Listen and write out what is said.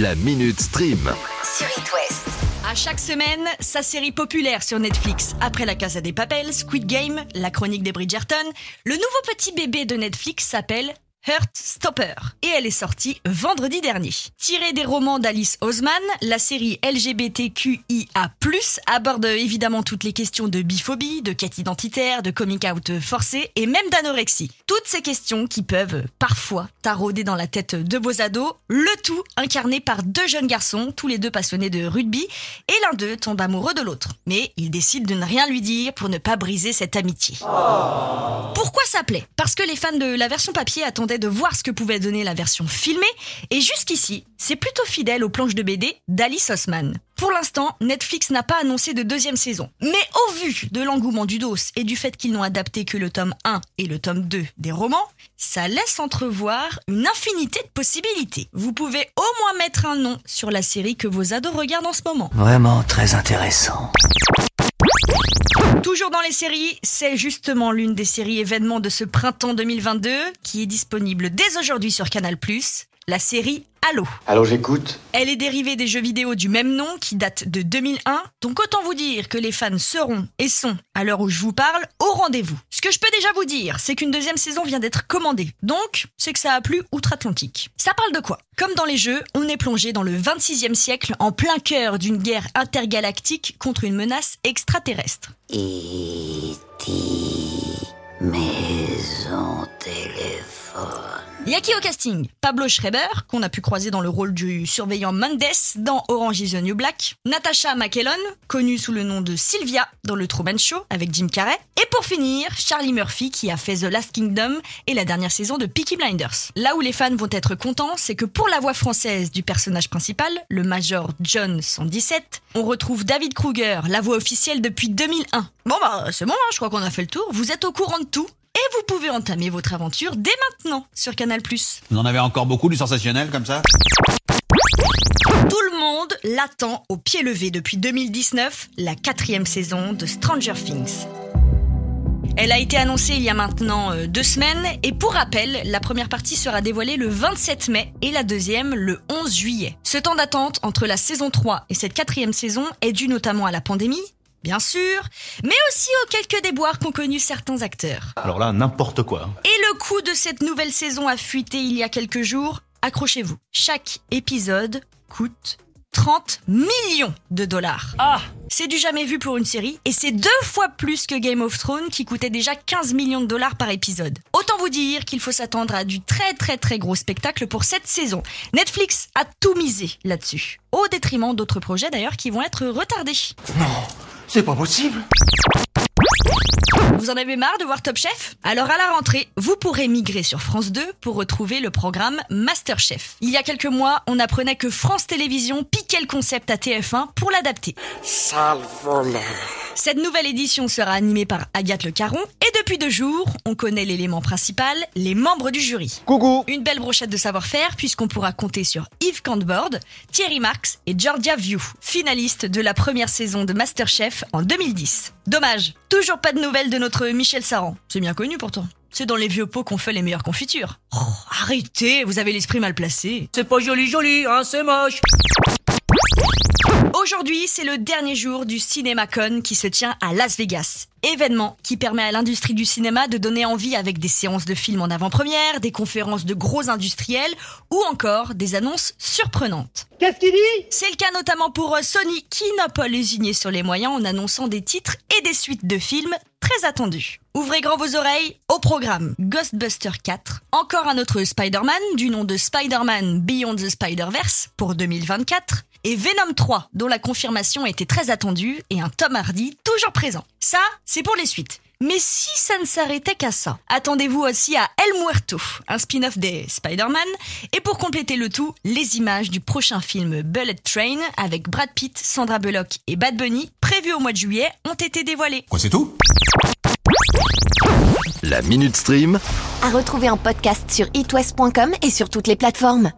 La Minute Stream. sur It West. À chaque semaine, sa série populaire sur Netflix, après La Casa des Papel, Squid Game, La Chronique des Bridgerton, le nouveau petit bébé de Netflix s'appelle Heartstopper et elle est sortie vendredi dernier. Tirée des romans d'Alice Osman, la série LGBTQIA+ aborde évidemment toutes les questions de biphobie, de quête identitaire, de coming out forcé et même d'anorexie. Toutes ces questions qui peuvent parfois tarauder dans la tête de vos ados, le tout incarné par deux jeunes garçons, tous les deux passionnés de rugby, et l'un d'eux tombe amoureux de l'autre. Mais il décide de ne rien lui dire pour ne pas briser cette amitié. Pourquoi ça plaît? Parce que les fans de la version papier attendaient de voir ce que pouvait donner la version filmée, et jusqu'ici, c'est plutôt fidèle aux planches de BD d'Alice Osman. Pour l'instant, Netflix n'a pas annoncé de deuxième saison. Mais au vu de l'engouement du dos et du fait qu'ils n'ont adapté que le tome 1 et le tome 2 des romans, ça laisse entrevoir une infinité de possibilités. Vous pouvez au moins mettre un nom sur la série que vos ados regardent en ce moment. Vraiment très intéressant. Toujours dans les séries, c'est justement l'une des séries événements de ce printemps 2022 qui est disponible dès aujourd'hui sur Canal+, la série Halo. Allô, j'écoute. Elle est dérivée des jeux vidéo du même nom qui datent de 2001, donc autant vous dire que les fans seront et sont, à l'heure où je vous parle, au rendez-vous. Ce que je peux déjà vous dire, c'est qu'une deuxième saison vient d'être commandée, donc c'est que ça a plu outre-Atlantique. Ça parle de quoi? Comme dans les jeux, on est plongé dans le 26e siècle en plein cœur d'une guerre intergalactique contre une menace extraterrestre. E.T. y a qui au casting Pablo Schreiber, qu'on a pu croiser dans le rôle du surveillant Mendes dans Orange is the New Black, Natasha McKellon, connue sous le nom de Sylvia dans le Truman Show avec Jim Carrey, et pour finir, Charlie Murphy qui a fait The Last Kingdom et la dernière saison de Peaky Blinders. Là où les fans vont être contents, c'est que pour la voix française du personnage principal, le Major John 117, on retrouve David Kruger, la voix officielle depuis 2001. Bon bah c'est bon, hein, je crois qu'on a fait le tour, vous êtes au courant de tout vous pouvez entamer votre aventure dès maintenant sur Canal+. Vous en avez encore beaucoup du sensationnel comme ça? Tout le monde l'attend au pied levé depuis 2019, la quatrième saison de Stranger Things. Elle a été annoncée il y a maintenant euh, deux semaines et pour rappel, la première partie sera dévoilée le 27 mai et la deuxième le 11 juillet. Ce temps d'attente entre la saison 3 et cette quatrième saison est dû notamment à la pandémie, bien sûr, mais aussi aux quelques déboires qu'ont connus certains acteurs. Alors là, n'importe quoi. Et le coût de cette nouvelle saison a fuité il y a quelques jours. Accrochez-vous. Chaque épisode coûte 30 millions de dollars. Ah C'est du jamais vu pour une série et c'est deux fois plus que Game of Thrones qui coûtait déjà 15 millions de dollars par épisode. Autant vous dire qu'il faut s'attendre à du très très très gros spectacle pour cette saison. Netflix a tout misé là-dessus. Au détriment d'autres projets d'ailleurs qui vont être retardés. C'est pas possible. Vous en avez marre de voir Top Chef? Alors à la rentrée, vous pourrez migrer sur France 2 pour retrouver le programme Masterchef. Il y a quelques mois, on apprenait que France Télévisions piquait le concept à TF1 pour l'adapter. Sale voleur. Cette nouvelle édition sera animée par Agathe Le Caron et depuis deux jours, on connaît l'élément principal, les membres du jury. Coucou. Une belle brochette de savoir-faire puisqu'on pourra compter sur Yves Cantbord, Thierry Marx et Georgia View, finalistes de la première saison de Masterchef en 2010. Dommage, toujours pas de nouvelles de notre Michel Saran. C'est bien connu pourtant. C'est dans les vieux pots qu'on fait les meilleures confitures. Oh, arrêtez, vous avez l'esprit mal placé. C'est pas joli joli, hein, c'est moche. Aujourd'hui, c'est le dernier jour du CinemaCon qui se tient à Las Vegas. Événement qui permet à l'industrie du cinéma de donner envie avec des séances de films en avant-première, des conférences de gros industriels ou encore des annonces surprenantes. Qu'est-ce qu'il dit? C'est le cas notamment pour euh, Sony qui n'a pas lésiné sur les moyens en annonçant des titres et des suites de films très attendus. Ouvrez grand vos oreilles au programme Ghostbuster 4, encore un autre Spider-Man du nom de Spider-Man Beyond the Spider-Verse pour 2024 et Venom 3 dont la confirmation était très attendue et un Tom Hardy toujours présent. Ça, c'est pour les suites. Mais si ça ne s'arrêtait qu'à ça, attendez-vous aussi à El Muerto, un spin-off des Spider-Man, et pour compléter le tout, les images du prochain film Bullet Train avec Brad Pitt, Sandra Bullock et Bad Bunny, prévues au mois de juillet, ont été dévoilées. Quoi, c'est tout? La Minute Stream. À retrouver en podcast sur itwest.com et sur toutes les plateformes.